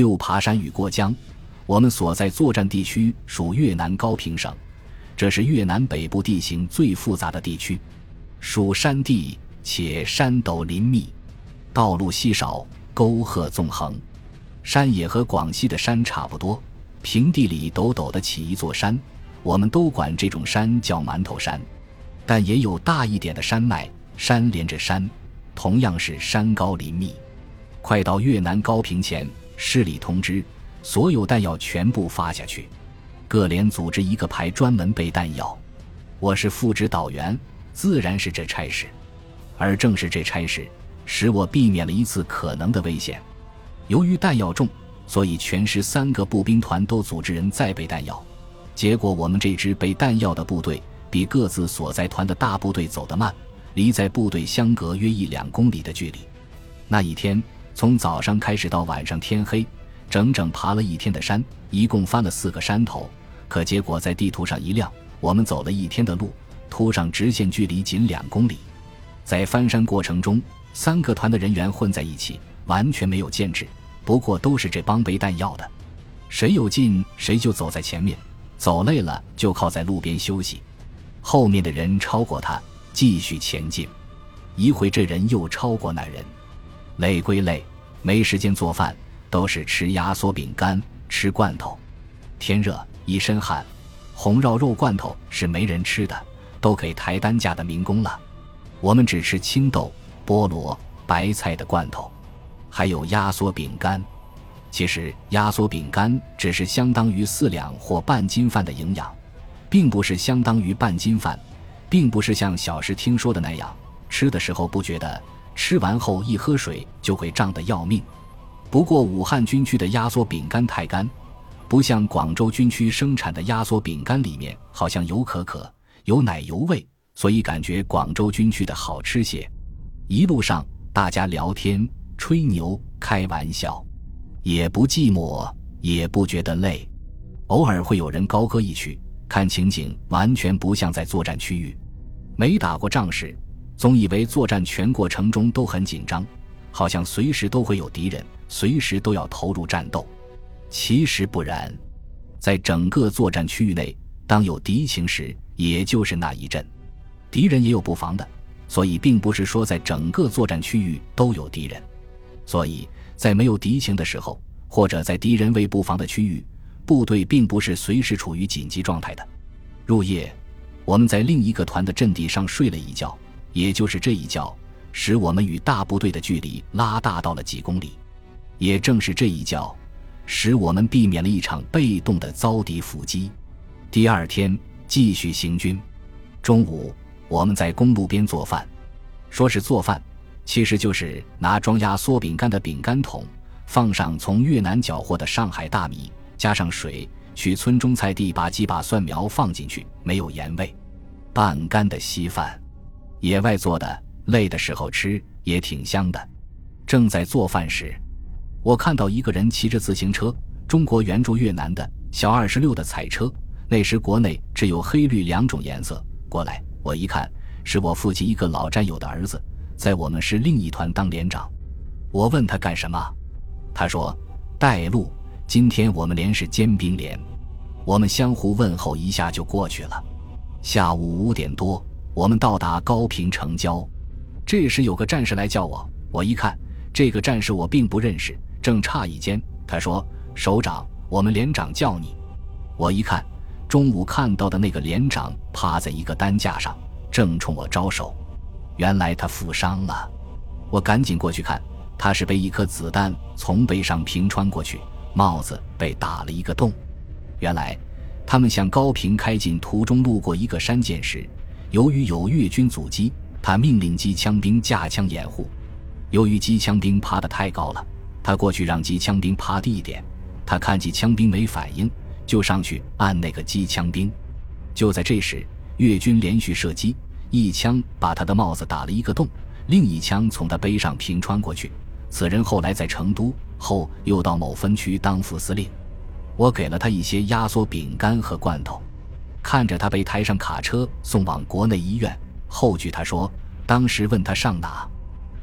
六爬山与过江。我们所在作战地区属越南高平省，这是越南北部地形最复杂的地区，属山地，且山陡林密，道路稀少，沟壑纵横。山也和广西的山差不多，平地里陡陡的起一座山，我们都管这种山叫馒头山。但也有大一点的山脉，山连着山，同样是山高林密。快到越南高平前，市里通知。所有弹药全部发下去，各连组织一个排专门备弹药。我是副指导员，自然是这差事。而正是这差事，使我避免了一次可能的危险。由于弹药重，所以全师三个步兵团都组织人再备弹药。结果我们这支备弹药的部队比各自所在团的大部队走得慢，离在部队相隔约一两公里的距离。那一天，从早上开始到晚上天黑。整整爬了一天的山，一共翻了四个山头，可结果在地图上一亮，我们走了一天的路，图上直线距离仅两公里。在翻山过程中，三个团的人员混在一起，完全没有建制，不过都是这帮背弹药的，谁有劲谁就走在前面，走累了就靠在路边休息，后面的人超过他继续前进，一会这人又超过那人，累归累，没时间做饭。都是吃压缩饼干，吃罐头。天热，一身汗，红烧肉罐头是没人吃的，都给抬担架的民工了。我们只吃青豆、菠萝、白菜的罐头，还有压缩饼干。其实压缩饼干只是相当于四两或半斤饭的营养，并不是相当于半斤饭，并不是像小时听说的那样，吃的时候不觉得，吃完后一喝水就会胀得要命。不过，武汉军区的压缩饼干太干，不像广州军区生产的压缩饼干里面好像有可可、有奶油味，所以感觉广州军区的好吃些。一路上大家聊天、吹牛、开玩笑，也不寂寞，也不觉得累。偶尔会有人高歌一曲，看情景完全不像在作战区域。没打过仗时，总以为作战全过程中都很紧张。好像随时都会有敌人，随时都要投入战斗。其实不然，在整个作战区域内，当有敌情时，也就是那一阵，敌人也有布防的，所以并不是说在整个作战区域都有敌人。所以在没有敌情的时候，或者在敌人未布防的区域，部队并不是随时处于紧急状态的。入夜，我们在另一个团的阵地上睡了一觉，也就是这一觉。使我们与大部队的距离拉大到了几公里，也正是这一觉，使我们避免了一场被动的遭敌伏击。第二天继续行军，中午我们在公路边做饭，说是做饭，其实就是拿装压缩饼干的饼干桶，放上从越南缴获的上海大米，加上水，去村中菜地把几把蒜苗放进去，没有盐味，半干的稀饭，野外做的。累的时候吃也挺香的。正在做饭时，我看到一个人骑着自行车，中国援助越南的小二十六的彩车。那时国内只有黑绿两种颜色。过来，我一看，是我父亲一个老战友的儿子，在我们市另一团当连长。我问他干什么，他说带路。今天我们连是尖兵连。我们相互问候一下就过去了。下午五点多，我们到达高平城郊。这时有个战士来叫我，我一看这个战士我并不认识，正诧异间，他说：“首长，我们连长叫你。”我一看，中午看到的那个连长趴在一个担架上，正冲我招手。原来他负伤了，我赶紧过去看，他是被一颗子弹从背上平穿过去，帽子被打了一个洞。原来他们向高平开进途中路过一个山涧时，由于有越军阻击。他命令机枪兵架枪掩护，由于机枪兵爬得太高了，他过去让机枪兵趴低一点。他看机枪兵没反应，就上去按那个机枪兵。就在这时，越军连续射击，一枪把他的帽子打了一个洞，另一枪从他背上平穿过去。此人后来在成都，后又到某分区当副司令。我给了他一些压缩饼干和罐头，看着他被抬上卡车送往国内医院。后据他说，当时问他上哪，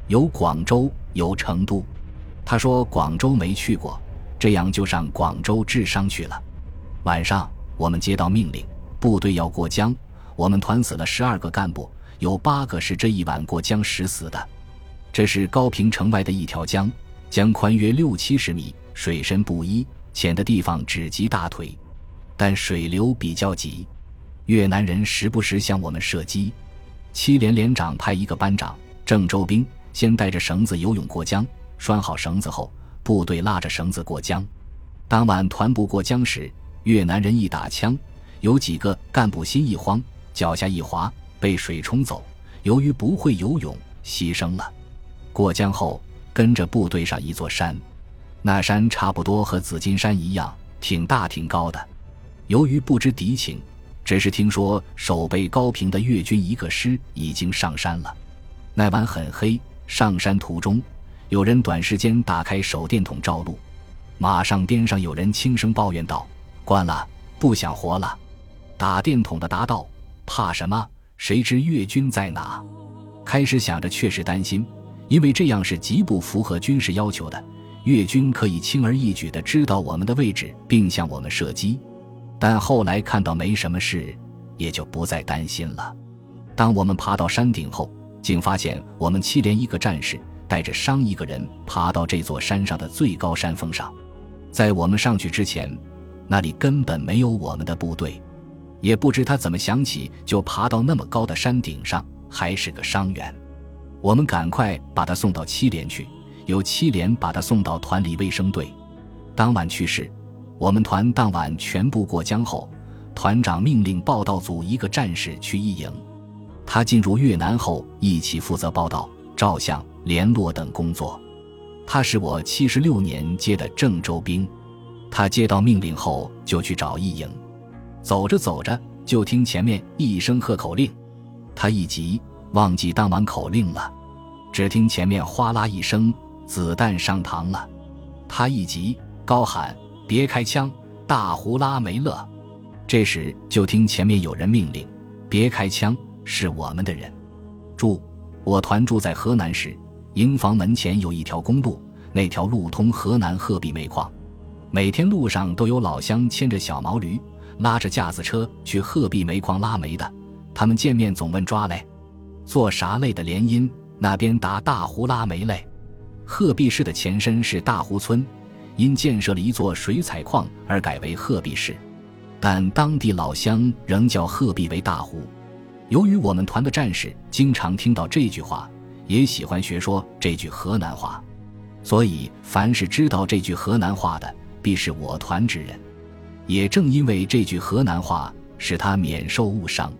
有广州，有成都。他说广州没去过，这样就上广州治伤去了。晚上，我们接到命令，部队要过江。我们团死了十二个干部，有八个是这一晚过江时死的。这是高平城外的一条江，江宽约六七十米，水深不一，浅的地方只及大腿，但水流比较急。越南人时不时向我们射击。七连连长派一个班长郑州兵先带着绳子游泳过江，拴好绳子后，部队拉着绳子过江。当晚团部过江时，越南人一打枪，有几个干部心一慌。脚下一滑，被水冲走。由于不会游泳，牺牲了。过江后，跟着部队上一座山，那山差不多和紫金山一样，挺大挺高的。由于不知敌情，只是听说守备高平的越军一个师已经上山了。那晚很黑，上山途中，有人短时间打开手电筒照路，马上边上有人轻声抱怨道：“关了，不想活了。”打电筒的答道。怕什么？谁知越军在哪？开始想着，确实担心，因为这样是极不符合军事要求的。越军可以轻而易举地知道我们的位置，并向我们射击。但后来看到没什么事，也就不再担心了。当我们爬到山顶后，竟发现我们七连一个战士带着伤一个人爬到这座山上的最高山峰上。在我们上去之前，那里根本没有我们的部队。也不知他怎么想起，就爬到那么高的山顶上，还是个伤员。我们赶快把他送到七连去，由七连把他送到团里卫生队。当晚去世，我们团当晚全部过江后，团长命令报道组一个战士去一营。他进入越南后，一起负责报道、照相、联络等工作。他是我七十六年接的郑州兵。他接到命令后，就去找一营。走着走着，就听前面一声喝口令，他一急，忘记当晚口令了。只听前面哗啦一声，子弹上膛了。他一急，高喊：“别开枪！大胡拉没了！”这时就听前面有人命令：“别开枪，是我们的人。”注：我团住在河南时，营房门前有一条公路，那条路通河南鹤壁煤矿，每天路上都有老乡牵着小毛驴。拉着架子车去鹤壁煤矿拉煤的，他们见面总问抓嘞，做啥类的联姻？那边打大湖拉煤嘞。鹤壁市的前身是大湖村，因建设了一座水采矿而改为鹤壁市，但当地老乡仍叫鹤壁为大湖。由于我们团的战士经常听到这句话，也喜欢学说这句河南话，所以凡是知道这句河南话的，必是我团之人。也正因为这句河南话，使他免受误伤。